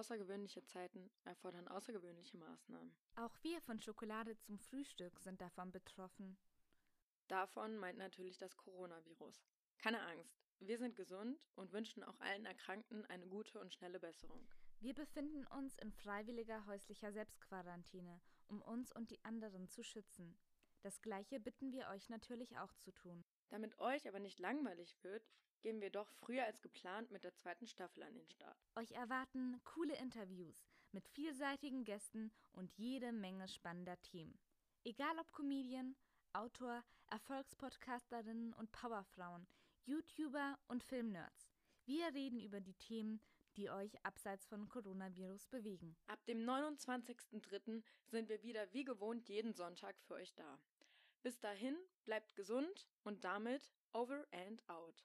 Außergewöhnliche Zeiten erfordern außergewöhnliche Maßnahmen. Auch wir von Schokolade zum Frühstück sind davon betroffen. Davon meint natürlich das Coronavirus. Keine Angst, wir sind gesund und wünschen auch allen Erkrankten eine gute und schnelle Besserung. Wir befinden uns in freiwilliger häuslicher Selbstquarantäne, um uns und die anderen zu schützen. Das gleiche bitten wir euch natürlich auch zu tun. Damit euch aber nicht langweilig wird, gehen wir doch früher als geplant mit der zweiten Staffel an den Start. Euch erwarten coole Interviews mit vielseitigen Gästen und jede Menge spannender Themen. Egal ob Comedian, Autor, Erfolgspodcasterinnen und Powerfrauen, YouTuber und Filmnerds. Wir reden über die Themen, die euch abseits von Coronavirus bewegen. Ab dem 29.03. sind wir wieder wie gewohnt jeden Sonntag für euch da. Bis dahin, bleibt gesund und damit over and out.